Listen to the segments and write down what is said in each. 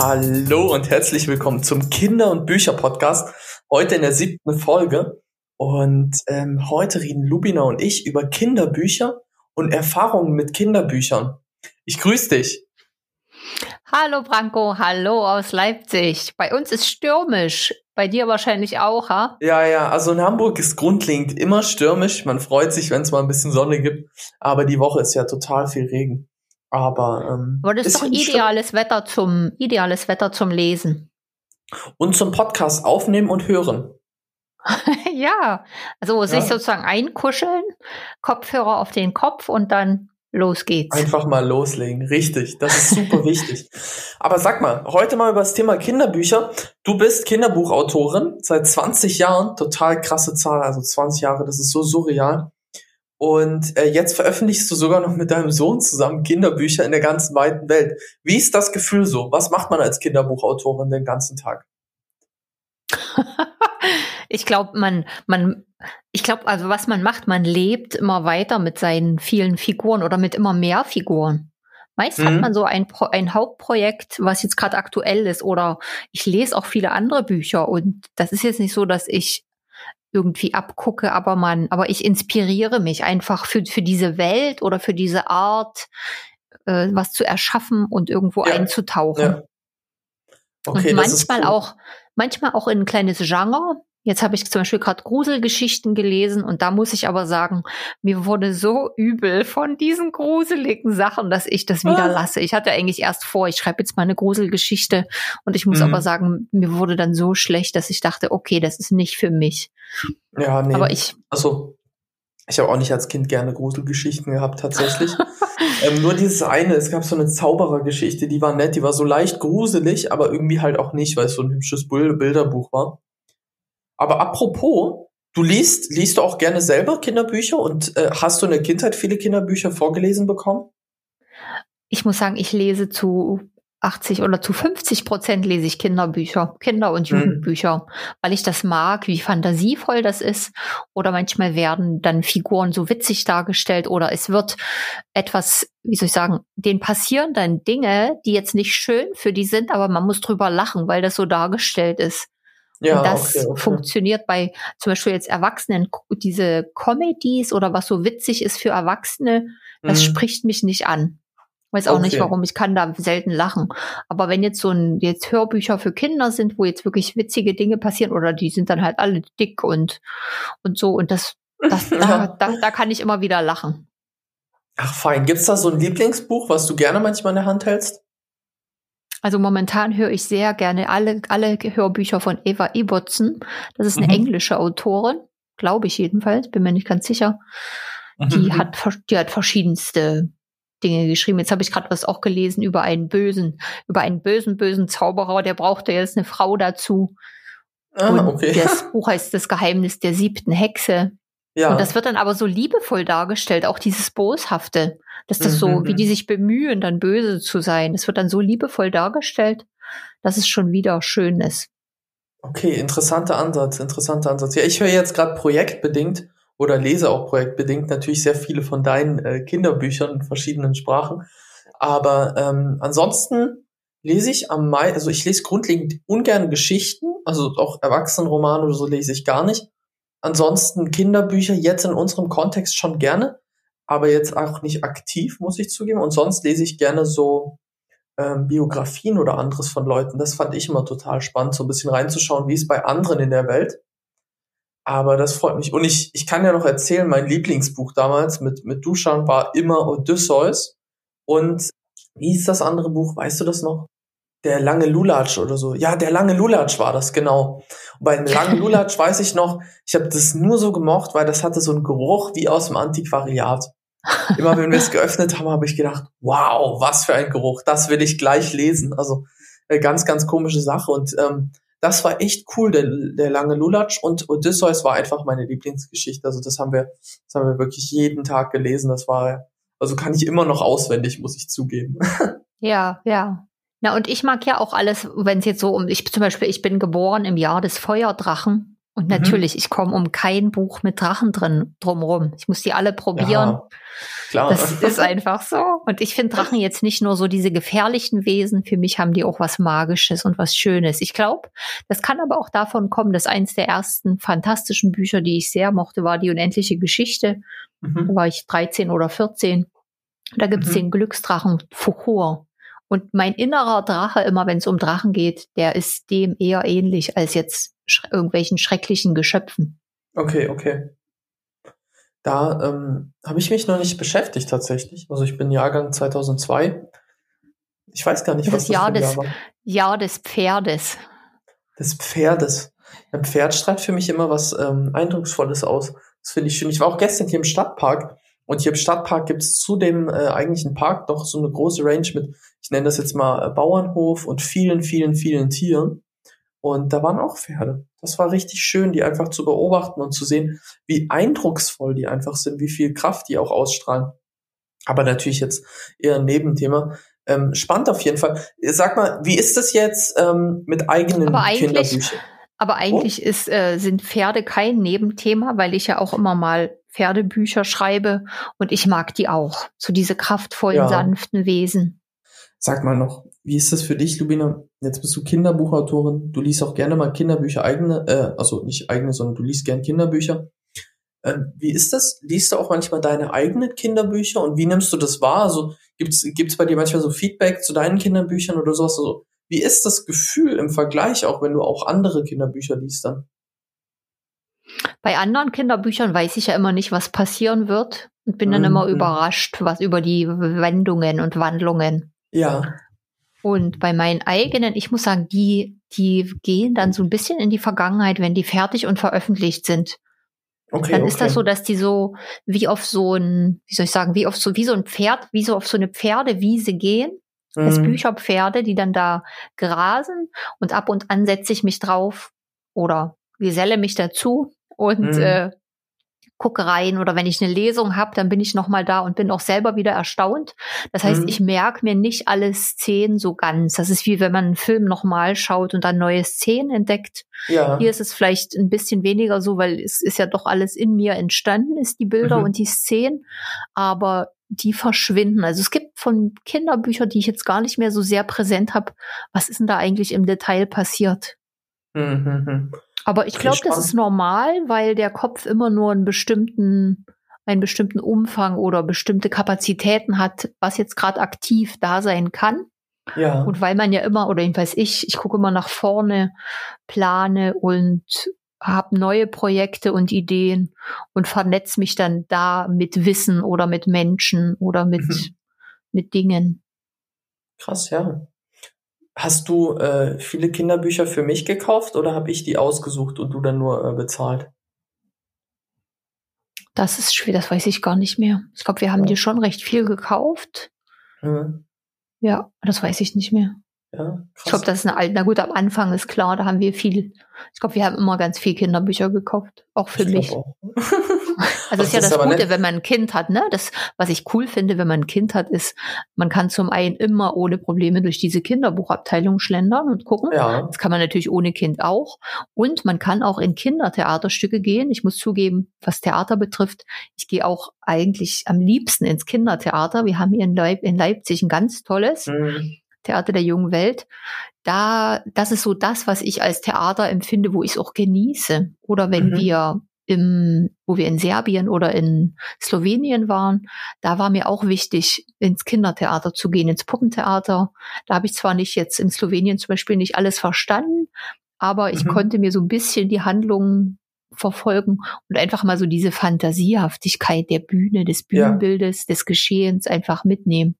Hallo und herzlich willkommen zum Kinder- und Bücher-Podcast. Heute in der siebten Folge. Und ähm, heute reden Lubina und ich über Kinderbücher und Erfahrungen mit Kinderbüchern. Ich grüße dich. Hallo Branko, hallo aus Leipzig. Bei uns ist stürmisch. Bei dir wahrscheinlich auch, ha? Ja, ja, also in Hamburg ist grundlegend immer stürmisch. Man freut sich, wenn es mal ein bisschen Sonne gibt. Aber die Woche ist ja total viel Regen. Aber, ähm, Aber das ist, doch ideales Wetter zum ideales Wetter zum Lesen. Und zum Podcast aufnehmen und hören. ja, also sich sozusagen einkuscheln, Kopfhörer auf den Kopf und dann los geht's. Einfach mal loslegen, richtig. Das ist super wichtig. Aber sag mal, heute mal über das Thema Kinderbücher. Du bist Kinderbuchautorin seit 20 Jahren, total krasse Zahl, also 20 Jahre, das ist so surreal. Und äh, jetzt veröffentlichst du sogar noch mit deinem Sohn zusammen Kinderbücher in der ganzen weiten Welt. Wie ist das Gefühl so? Was macht man als Kinderbuchautorin den ganzen Tag? ich glaube, man, man, ich glaube, also was man macht, man lebt immer weiter mit seinen vielen Figuren oder mit immer mehr Figuren. Meist mhm. hat man so ein, ein Hauptprojekt, was jetzt gerade aktuell ist, oder ich lese auch viele andere Bücher und das ist jetzt nicht so, dass ich irgendwie abgucke, aber man, aber ich inspiriere mich einfach für, für diese Welt oder für diese Art, äh, was zu erschaffen und irgendwo ja. einzutauchen. Ja. Okay, und manchmal cool. auch, manchmal auch in ein kleines Genre. Jetzt habe ich zum Beispiel gerade Gruselgeschichten gelesen und da muss ich aber sagen, mir wurde so übel von diesen gruseligen Sachen, dass ich das wieder ah. lasse. Ich hatte eigentlich erst vor, ich schreibe jetzt mal eine Gruselgeschichte und ich muss mhm. aber sagen, mir wurde dann so schlecht, dass ich dachte, okay, das ist nicht für mich. Ja, nee. Aber ich. Also, ich habe auch nicht als Kind gerne Gruselgeschichten gehabt, tatsächlich. ähm, nur dieses eine, es gab so eine Zauberergeschichte, die war nett, die war so leicht gruselig, aber irgendwie halt auch nicht, weil es so ein hübsches Bilderbuch war. Aber apropos, du liest, liest du auch gerne selber Kinderbücher und äh, hast du in der Kindheit viele Kinderbücher vorgelesen bekommen? Ich muss sagen, ich lese zu 80 oder zu 50 Prozent lese ich Kinderbücher, Kinder- und mhm. Jugendbücher, mhm. weil ich das mag, wie fantasievoll das ist. Oder manchmal werden dann Figuren so witzig dargestellt oder es wird etwas, wie soll ich sagen, denen passieren dann Dinge, die jetzt nicht schön für die sind, aber man muss drüber lachen, weil das so dargestellt ist. Ja, und das okay, okay. funktioniert bei zum Beispiel jetzt Erwachsenen, diese Comedies oder was so witzig ist für Erwachsene, das mhm. spricht mich nicht an. Weiß auch okay. nicht warum, ich kann da selten lachen. Aber wenn jetzt so ein, jetzt Hörbücher für Kinder sind, wo jetzt wirklich witzige Dinge passieren, oder die sind dann halt alle dick und, und so, und das, das, da, da, da kann ich immer wieder lachen. Ach fein. Gibt's da so ein Lieblingsbuch, was du gerne manchmal in der Hand hältst? Also momentan höre ich sehr gerne alle, alle Hörbücher von Eva Ibbotson. Das ist eine mhm. englische Autorin, glaube ich jedenfalls, bin mir nicht ganz sicher. Die mhm. hat, die hat verschiedenste Dinge geschrieben. Jetzt habe ich gerade was auch gelesen über einen bösen, über einen bösen, bösen Zauberer, der brauchte jetzt eine Frau dazu. Ah, okay. das Buch heißt Das Geheimnis der siebten Hexe. Ja. Und das wird dann aber so liebevoll dargestellt, auch dieses Boshafte, dass das mhm. so, wie die sich bemühen, dann böse zu sein. Das wird dann so liebevoll dargestellt, dass es schon wieder schön ist. Okay, interessanter Ansatz, interessanter Ansatz. Ja, ich höre jetzt gerade projektbedingt oder lese auch projektbedingt natürlich sehr viele von deinen äh, Kinderbüchern in verschiedenen Sprachen. Aber ähm, ansonsten lese ich am meisten, also ich lese grundlegend ungern Geschichten, also auch Erwachsenenromane oder so lese ich gar nicht. Ansonsten Kinderbücher jetzt in unserem Kontext schon gerne, aber jetzt auch nicht aktiv, muss ich zugeben. Und sonst lese ich gerne so ähm, Biografien oder anderes von Leuten. Das fand ich immer total spannend, so ein bisschen reinzuschauen, wie es bei anderen in der Welt. Aber das freut mich. Und ich, ich kann ja noch erzählen, mein Lieblingsbuch damals mit, mit Duschan war immer Odysseus. Und wie ist das andere Buch? Weißt du das noch? Der lange Lulatsch oder so. Ja, der lange Lulatsch war das, genau. Und bei dem langen Lulatsch weiß ich noch, ich habe das nur so gemocht, weil das hatte so einen Geruch wie aus dem Antiquariat. Immer wenn wir es geöffnet haben, habe ich gedacht, wow, was für ein Geruch, das will ich gleich lesen. Also äh, ganz, ganz komische Sache. Und ähm, das war echt cool, der, der lange Lulatsch. Und Odysseus war einfach meine Lieblingsgeschichte. Also das haben wir, das haben wir wirklich jeden Tag gelesen. Das war, also kann ich immer noch auswendig, muss ich zugeben. Ja, ja. Na, und ich mag ja auch alles, wenn es jetzt so um, ich zum Beispiel, ich bin geboren im Jahr des Feuerdrachen Und mhm. natürlich, mhm. ich komme um kein Buch mit Drachen drin drumrum. Ich muss die alle probieren. Ja, klar. Das ist einfach so. Und ich finde Drachen jetzt nicht nur so diese gefährlichen Wesen. Für mich haben die auch was Magisches und was Schönes. Ich glaube, das kann aber auch davon kommen, dass eins der ersten fantastischen Bücher, die ich sehr mochte, war die unendliche Geschichte. Mhm. Da war ich 13 oder 14. Da gibt es mhm. den Glücksdrachen Fuchur. Und mein innerer Drache, immer wenn es um Drachen geht, der ist dem eher ähnlich als jetzt sch irgendwelchen schrecklichen Geschöpfen. Okay, okay. Da ähm, habe ich mich noch nicht beschäftigt tatsächlich. Also ich bin Jahrgang 2002. Ich weiß gar nicht, das was das Jahr, des, Jahr war. Jahr des Pferdes. Des Pferdes. Ein Pferd strahlt für mich immer was ähm, Eindrucksvolles aus. Das finde ich schön. Ich war auch gestern hier im Stadtpark und hier im Stadtpark gibt es zu dem äh, eigentlichen Park doch so eine große Range mit, ich nenne das jetzt mal äh, Bauernhof und vielen, vielen, vielen Tieren. Und da waren auch Pferde. Das war richtig schön, die einfach zu beobachten und zu sehen, wie eindrucksvoll die einfach sind, wie viel Kraft die auch ausstrahlen. Aber natürlich jetzt eher ein Nebenthema. Ähm, spannend auf jeden Fall. Sag mal, wie ist das jetzt ähm, mit eigenen Kinderbüchern? Aber eigentlich oh? ist, äh, sind Pferde kein Nebenthema, weil ich ja auch immer mal Pferdebücher schreibe und ich mag die auch. So diese kraftvollen, ja. sanften Wesen. Sag mal noch, wie ist das für dich, Lubina? Jetzt bist du Kinderbuchautorin. Du liest auch gerne mal Kinderbücher eigene, äh, also nicht eigene, sondern du liest gern Kinderbücher. Äh, wie ist das? Liest du auch manchmal deine eigenen Kinderbücher und wie nimmst du das wahr? Also gibt's gibt's bei dir manchmal so Feedback zu deinen Kinderbüchern oder sowas? Also, wie ist das Gefühl im Vergleich auch, wenn du auch andere Kinderbücher liest dann? Bei anderen Kinderbüchern weiß ich ja immer nicht, was passieren wird und bin dann mhm. immer überrascht, was über die Wendungen und Wandlungen. Ja. Und bei meinen eigenen, ich muss sagen, die, die gehen dann so ein bisschen in die Vergangenheit, wenn die fertig und veröffentlicht sind. Okay, dann okay. ist das so, dass die so wie auf so ein, wie soll ich sagen, wie auf so wie so ein Pferd, wie so auf so eine Pferdewiese gehen. Mhm. Das Bücherpferde, die dann da grasen und ab und an setze ich mich drauf oder geselle mich dazu und mhm. äh, gucke rein oder wenn ich eine Lesung habe, dann bin ich noch mal da und bin auch selber wieder erstaunt. Das heißt, mhm. ich merke mir nicht alle Szenen so ganz. Das ist wie wenn man einen Film noch mal schaut und dann neue Szenen entdeckt. Ja. Hier ist es vielleicht ein bisschen weniger so, weil es ist ja doch alles in mir entstanden, ist die Bilder mhm. und die Szenen, aber die verschwinden. Also es gibt von Kinderbüchern, die ich jetzt gar nicht mehr so sehr präsent habe, was ist denn da eigentlich im Detail passiert? Mhm. Aber ich glaube, das ist normal, weil der Kopf immer nur einen bestimmten, einen bestimmten Umfang oder bestimmte Kapazitäten hat, was jetzt gerade aktiv da sein kann. Ja. Und weil man ja immer, oder jedenfalls ich, ich gucke immer nach vorne, plane und habe neue Projekte und Ideen und vernetze mich dann da mit Wissen oder mit Menschen oder mit, mhm. mit Dingen. Krass, ja. Hast du äh, viele Kinderbücher für mich gekauft oder habe ich die ausgesucht und du dann nur äh, bezahlt? Das ist schwer, das weiß ich gar nicht mehr. Ich glaube, wir haben ja. dir schon recht viel gekauft. Mhm. Ja, das weiß ich nicht mehr. Ja. Ich glaube, das ist eine alte, na gut, am Anfang ist klar, da haben wir viel, ich glaube, wir haben immer ganz viel Kinderbücher gekauft, auch für ich mich. Auch. Also ist ja das, das Gute, nett. wenn man ein Kind hat, ne? Das, was ich cool finde, wenn man ein Kind hat, ist, man kann zum einen immer ohne Probleme durch diese Kinderbuchabteilung schlendern und gucken. Ja. Das kann man natürlich ohne Kind auch. Und man kann auch in Kindertheaterstücke gehen. Ich muss zugeben, was Theater betrifft, ich gehe auch eigentlich am liebsten ins Kindertheater. Wir haben hier in, Leip in Leipzig ein ganz tolles. Mhm. Theater der jungen Welt. Da, das ist so das, was ich als Theater empfinde, wo ich es auch genieße. Oder wenn mhm. wir im, wo wir in Serbien oder in Slowenien waren, da war mir auch wichtig, ins Kindertheater zu gehen, ins Puppentheater. Da habe ich zwar nicht jetzt in Slowenien zum Beispiel nicht alles verstanden, aber ich mhm. konnte mir so ein bisschen die Handlungen verfolgen und einfach mal so diese Fantasiehaftigkeit der Bühne, des Bühnenbildes, ja. des Geschehens einfach mitnehmen.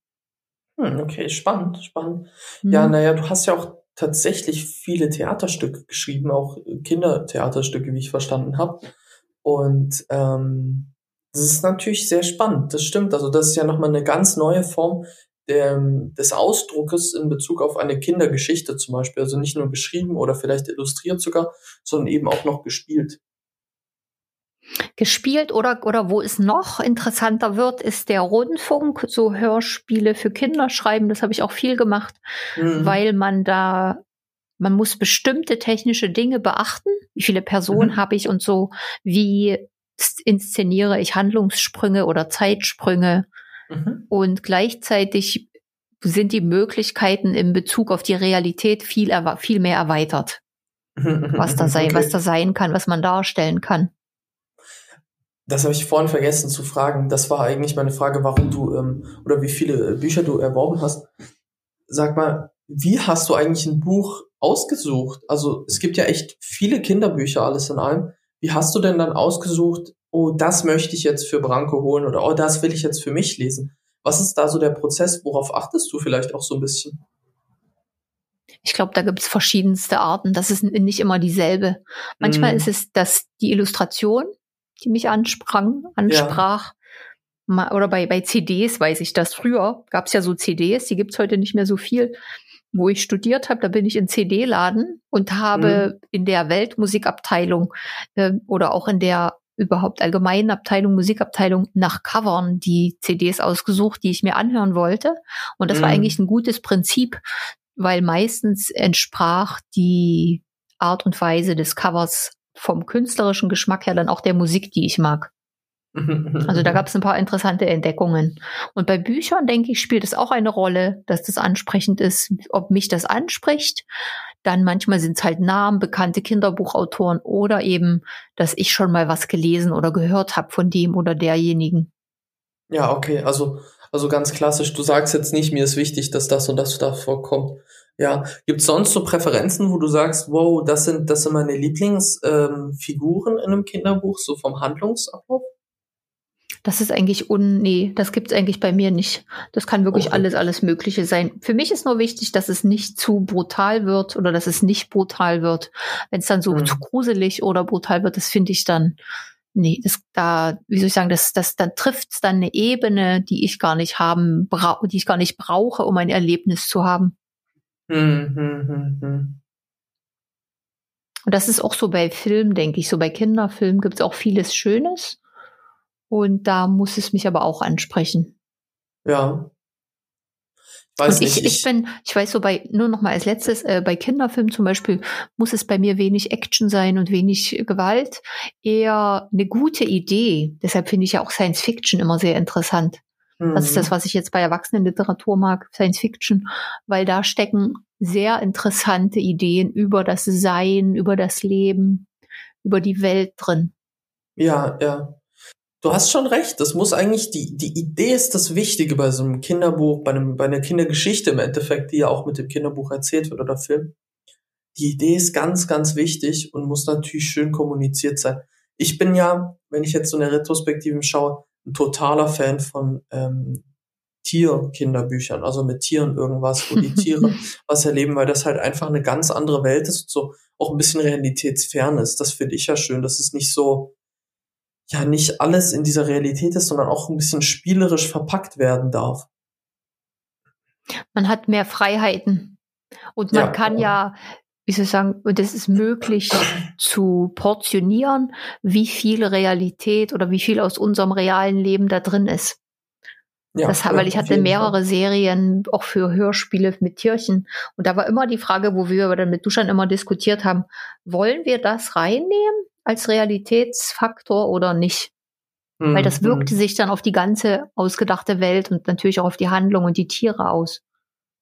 Hm, okay, spannend, spannend. Mhm. Ja, naja, du hast ja auch tatsächlich viele Theaterstücke geschrieben, auch Kindertheaterstücke, wie ich verstanden habe. Und ähm, das ist natürlich sehr spannend, das stimmt. Also das ist ja nochmal eine ganz neue Form der, des Ausdruckes in Bezug auf eine Kindergeschichte zum Beispiel. Also nicht nur geschrieben oder vielleicht illustriert sogar, sondern eben auch noch gespielt. Gespielt oder, oder wo es noch interessanter wird, ist der Rundfunk, so Hörspiele für Kinder schreiben. Das habe ich auch viel gemacht, mhm. weil man da man muss bestimmte technische Dinge beachten. Wie viele Personen mhm. habe ich und so? Wie inszeniere ich Handlungssprünge oder Zeitsprünge? Mhm. Und gleichzeitig sind die Möglichkeiten in Bezug auf die Realität viel, viel mehr erweitert. was da sein, okay. was da sein kann, was man darstellen kann. Das habe ich vorhin vergessen zu fragen. Das war eigentlich meine Frage, warum du ähm, oder wie viele Bücher du erworben hast. Sag mal, wie hast du eigentlich ein Buch ausgesucht? Also es gibt ja echt viele Kinderbücher, alles in allem. Wie hast du denn dann ausgesucht, oh, das möchte ich jetzt für Branko holen oder oh, das will ich jetzt für mich lesen? Was ist da so der Prozess? Worauf achtest du vielleicht auch so ein bisschen? Ich glaube, da gibt es verschiedenste Arten. Das ist nicht immer dieselbe. Manchmal mm. ist es dass die Illustration, die mich ansprang, ansprach. Ja. Oder bei, bei CDs weiß ich das. Früher gab es ja so CDs, die gibt es heute nicht mehr so viel. Wo ich studiert habe, da bin ich in CD-Laden und habe mm. in der Weltmusikabteilung äh, oder auch in der überhaupt allgemeinen Abteilung, Musikabteilung nach Covern die CDs ausgesucht, die ich mir anhören wollte. Und das mm. war mhm. eigentlich ein gutes Prinzip, weil meistens entsprach die Art und Weise des Covers vom künstlerischen Geschmack her dann auch der Musik, die ich mag. Also da gab es ein paar interessante Entdeckungen. Und bei Büchern, denke ich, spielt es auch eine Rolle, dass das ansprechend ist, ob mich das anspricht. Dann manchmal sind es halt Namen, bekannte Kinderbuchautoren oder eben, dass ich schon mal was gelesen oder gehört habe von dem oder derjenigen. Ja, okay. Also, also ganz klassisch. Du sagst jetzt nicht, mir ist wichtig, dass das und das da vorkommt. Ja, gibt's sonst so Präferenzen, wo du sagst, wow, das sind, das sind meine Lieblingsfiguren ähm, in einem Kinderbuch, so vom Handlungsablauf? Das ist eigentlich un, nee, das gibt's eigentlich bei mir nicht. Das kann wirklich okay. alles, alles Mögliche sein. Für mich ist nur wichtig, dass es nicht zu brutal wird oder dass es nicht brutal wird. Wenn es dann so mhm. zu gruselig oder brutal wird, das finde ich dann, nee, das da, wie soll ich sagen, das, das, dann trifft's dann eine Ebene, die ich gar nicht haben, brauche, die ich gar nicht brauche, um ein Erlebnis zu haben. Mhm, mhm, mhm. Und das ist auch so bei Filmen, denke ich. So bei Kinderfilmen gibt es auch vieles Schönes. Und da muss es mich aber auch ansprechen. Ja. Weiß und nicht, ich, ich, bin, ich weiß so bei, nur noch mal als letztes, äh, bei Kinderfilmen zum Beispiel muss es bei mir wenig Action sein und wenig Gewalt. Eher eine gute Idee. Deshalb finde ich ja auch Science Fiction immer sehr interessant. Mhm. Das ist das, mhm. was ich jetzt bei Erwachsenenliteratur mag, Science Fiction, weil da stecken sehr interessante Ideen über das Sein, über das Leben, über die Welt drin. Ja, ja. Du hast schon recht. Das muss eigentlich die, die Idee ist das Wichtige bei so einem Kinderbuch, bei einem, bei einer Kindergeschichte im Endeffekt, die ja auch mit dem Kinderbuch erzählt wird oder Film. Die Idee ist ganz, ganz wichtig und muss natürlich schön kommuniziert sein. Ich bin ja, wenn ich jetzt so eine Retrospektive schaue, ein totaler Fan von ähm, Tierkinderbüchern, also mit Tieren irgendwas, wo die Tiere was erleben, weil das halt einfach eine ganz andere Welt ist und so auch ein bisschen realitätsfern ist. Das finde ich ja schön, dass es nicht so, ja, nicht alles in dieser Realität ist, sondern auch ein bisschen spielerisch verpackt werden darf. Man hat mehr Freiheiten und man ja, kann genau. ja wie soll ich sagen, und es ist möglich zu portionieren, wie viel Realität oder wie viel aus unserem realen Leben da drin ist. Ja, das, weil ich hatte mehrere Serien auch für Hörspiele mit Tierchen. Und da war immer die Frage, wo wir dann mit Duschan immer diskutiert haben, wollen wir das reinnehmen als Realitätsfaktor oder nicht? Mhm. Weil das wirkte mhm. sich dann auf die ganze ausgedachte Welt und natürlich auch auf die Handlung und die Tiere aus.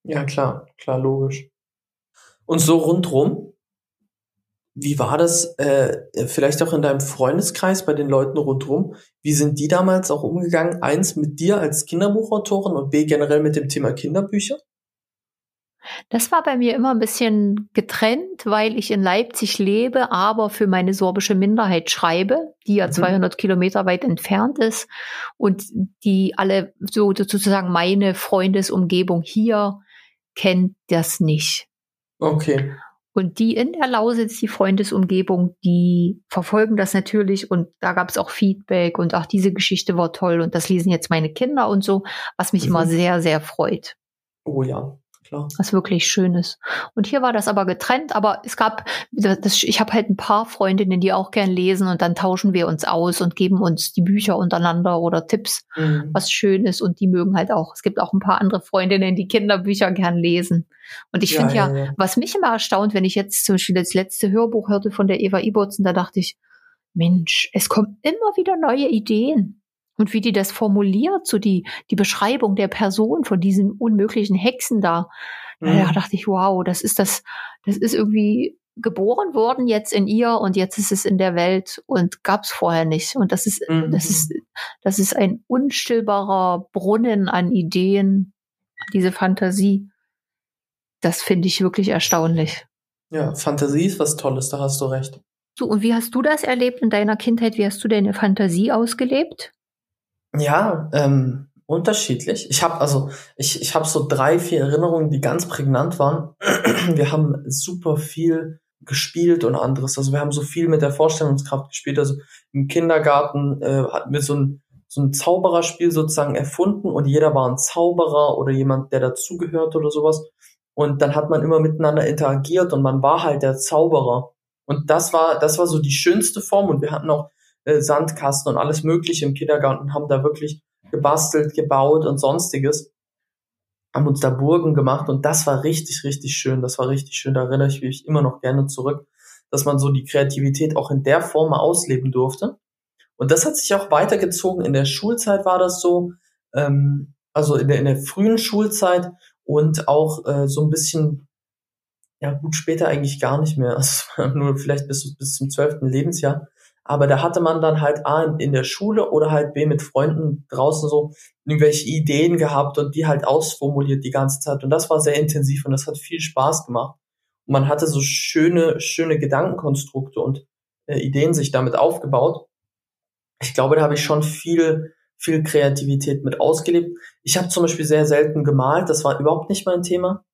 Ja, klar, klar, logisch. Und so rundrum, wie war das äh, vielleicht auch in deinem Freundeskreis bei den Leuten rundrum? Wie sind die damals auch umgegangen? Eins mit dir als Kinderbuchautorin und B generell mit dem Thema Kinderbücher? Das war bei mir immer ein bisschen getrennt, weil ich in Leipzig lebe, aber für meine sorbische Minderheit schreibe, die ja mhm. 200 Kilometer weit entfernt ist und die alle so sozusagen meine Freundesumgebung hier kennt das nicht. Okay. Und die in der Lausitz, die Freundesumgebung, die verfolgen das natürlich und da gab es auch Feedback und auch diese Geschichte war toll und das lesen jetzt meine Kinder und so, was mich mhm. immer sehr, sehr freut. Oh ja, klar. Was wirklich schön ist. Und hier war das aber getrennt, aber es gab, das, ich habe halt ein paar Freundinnen, die auch gern lesen und dann tauschen wir uns aus und geben uns die Bücher untereinander oder Tipps, mhm. was schön ist und die mögen halt auch. Es gibt auch ein paar andere Freundinnen, die Kinderbücher gern lesen. Und ich ja, finde ja, ja, was mich immer erstaunt, wenn ich jetzt zum Beispiel das letzte Hörbuch hörte von der Eva Ibotzen, da dachte ich, Mensch, es kommen immer wieder neue Ideen. Und wie die das formuliert, so die, die Beschreibung der Person von diesen unmöglichen Hexen da. Mhm. Ja, dachte ich, wow, das ist das, das ist irgendwie geboren worden jetzt in ihr und jetzt ist es in der Welt und gab es vorher nicht. Und das ist, mhm. das ist, das ist ein unstillbarer Brunnen an Ideen, diese Fantasie. Das finde ich wirklich erstaunlich. Ja, Fantasie ist was Tolles, da hast du recht. So, und wie hast du das erlebt in deiner Kindheit? Wie hast du deine Fantasie ausgelebt? Ja, ähm, unterschiedlich. Ich habe also ich ich habe so drei vier Erinnerungen, die ganz prägnant waren. Wir haben super viel gespielt und anderes. Also wir haben so viel mit der Vorstellungskraft gespielt. Also im Kindergarten äh, hatten wir so ein so ein Zaubererspiel sozusagen erfunden und jeder war ein Zauberer oder jemand, der dazugehört oder sowas. Und dann hat man immer miteinander interagiert und man war halt der Zauberer. Und das war, das war so die schönste Form. Und wir hatten auch äh, Sandkasten und alles Mögliche im Kindergarten, haben da wirklich gebastelt, gebaut und sonstiges. Haben uns da Burgen gemacht und das war richtig, richtig schön. Das war richtig schön. Da erinnere ich mich immer noch gerne zurück, dass man so die Kreativität auch in der Form ausleben durfte. Und das hat sich auch weitergezogen. In der Schulzeit war das so, ähm, also in der, in der frühen Schulzeit und auch äh, so ein bisschen, ja gut, später eigentlich gar nicht mehr. Also nur vielleicht bis, bis zum zwölften Lebensjahr. Aber da hatte man dann halt A in der Schule oder halt B mit Freunden draußen so irgendwelche Ideen gehabt und die halt ausformuliert die ganze Zeit. Und das war sehr intensiv und das hat viel Spaß gemacht. Und man hatte so schöne, schöne Gedankenkonstrukte und äh, Ideen sich damit aufgebaut. Ich glaube, da habe ich schon viel, viel Kreativität mit ausgelebt. Ich habe zum Beispiel sehr selten gemalt, das war überhaupt nicht mein Thema.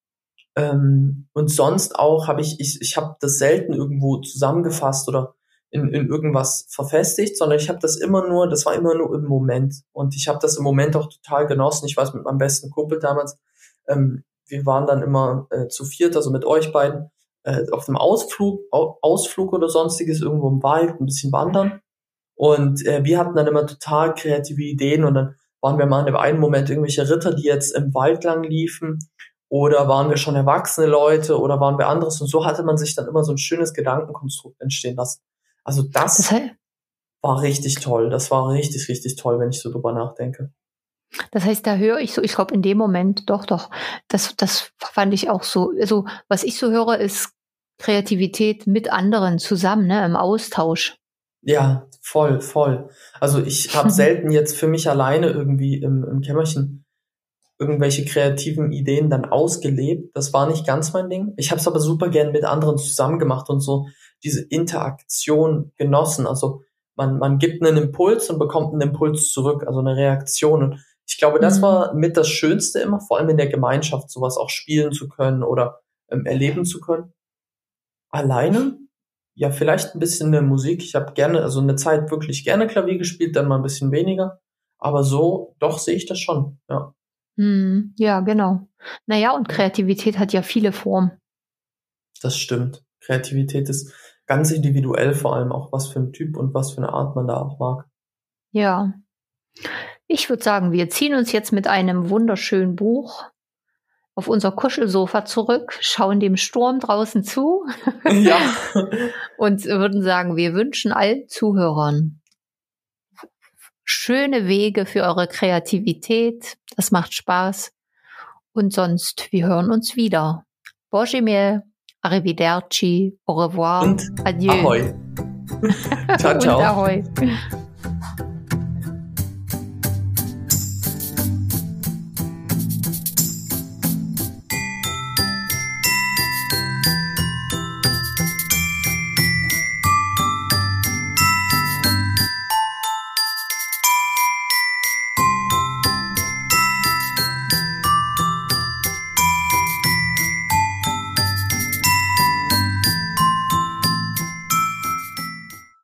Ähm, und sonst auch habe ich, ich, ich habe das selten irgendwo zusammengefasst oder in, in irgendwas verfestigt, sondern ich habe das immer nur, das war immer nur im Moment. Und ich habe das im Moment auch total genossen. Ich weiß, mit meinem besten Kumpel damals, ähm, wir waren dann immer äh, zu viert, also mit euch beiden, äh, auf einem Ausflug, Ausflug oder sonstiges, irgendwo im Wald, ein bisschen wandern. Und äh, wir hatten dann immer total kreative Ideen und dann waren wir mal in einem Moment irgendwelche Ritter, die jetzt im Wald lang liefen oder waren wir schon erwachsene Leute oder waren wir anderes und so hatte man sich dann immer so ein schönes Gedankenkonstrukt entstehen lassen. Also das, das heißt, war richtig toll. Das war richtig, richtig toll, wenn ich so drüber nachdenke. Das heißt, da höre ich so, ich glaube, in dem Moment, doch, doch, das, das fand ich auch so. Also, was ich so höre, ist Kreativität mit anderen zusammen, ne, im Austausch. Ja, voll, voll. Also ich habe selten jetzt für mich alleine irgendwie im, im Kämmerchen irgendwelche kreativen Ideen dann ausgelebt. Das war nicht ganz mein Ding. Ich habe es aber super gern mit anderen zusammen gemacht und so diese Interaktion genossen. Also man, man gibt einen Impuls und bekommt einen Impuls zurück, also eine Reaktion. Und ich glaube, das mhm. war mit das Schönste immer, vor allem in der Gemeinschaft, sowas auch spielen zu können oder ähm, erleben zu können. Alleine? Ja, vielleicht ein bisschen eine Musik. Ich habe gerne, also eine Zeit wirklich gerne Klavier gespielt, dann mal ein bisschen weniger. Aber so, doch sehe ich das schon, ja. Hm, ja, genau. Naja, und Kreativität hat ja viele Formen. Das stimmt. Kreativität ist ganz individuell vor allem auch, was für ein Typ und was für eine Art man da auch mag. Ja. Ich würde sagen, wir ziehen uns jetzt mit einem wunderschönen Buch auf unser Kuschelsofa zurück, schauen dem Sturm draußen zu ja. und würden sagen, wir wünschen allen Zuhörern schöne Wege für eure Kreativität. Das macht Spaß. Und sonst, wir hören uns wieder. Božimir, arrivederci, au revoir, und adieu. Ahoi. ciao, ciao. und ahoi.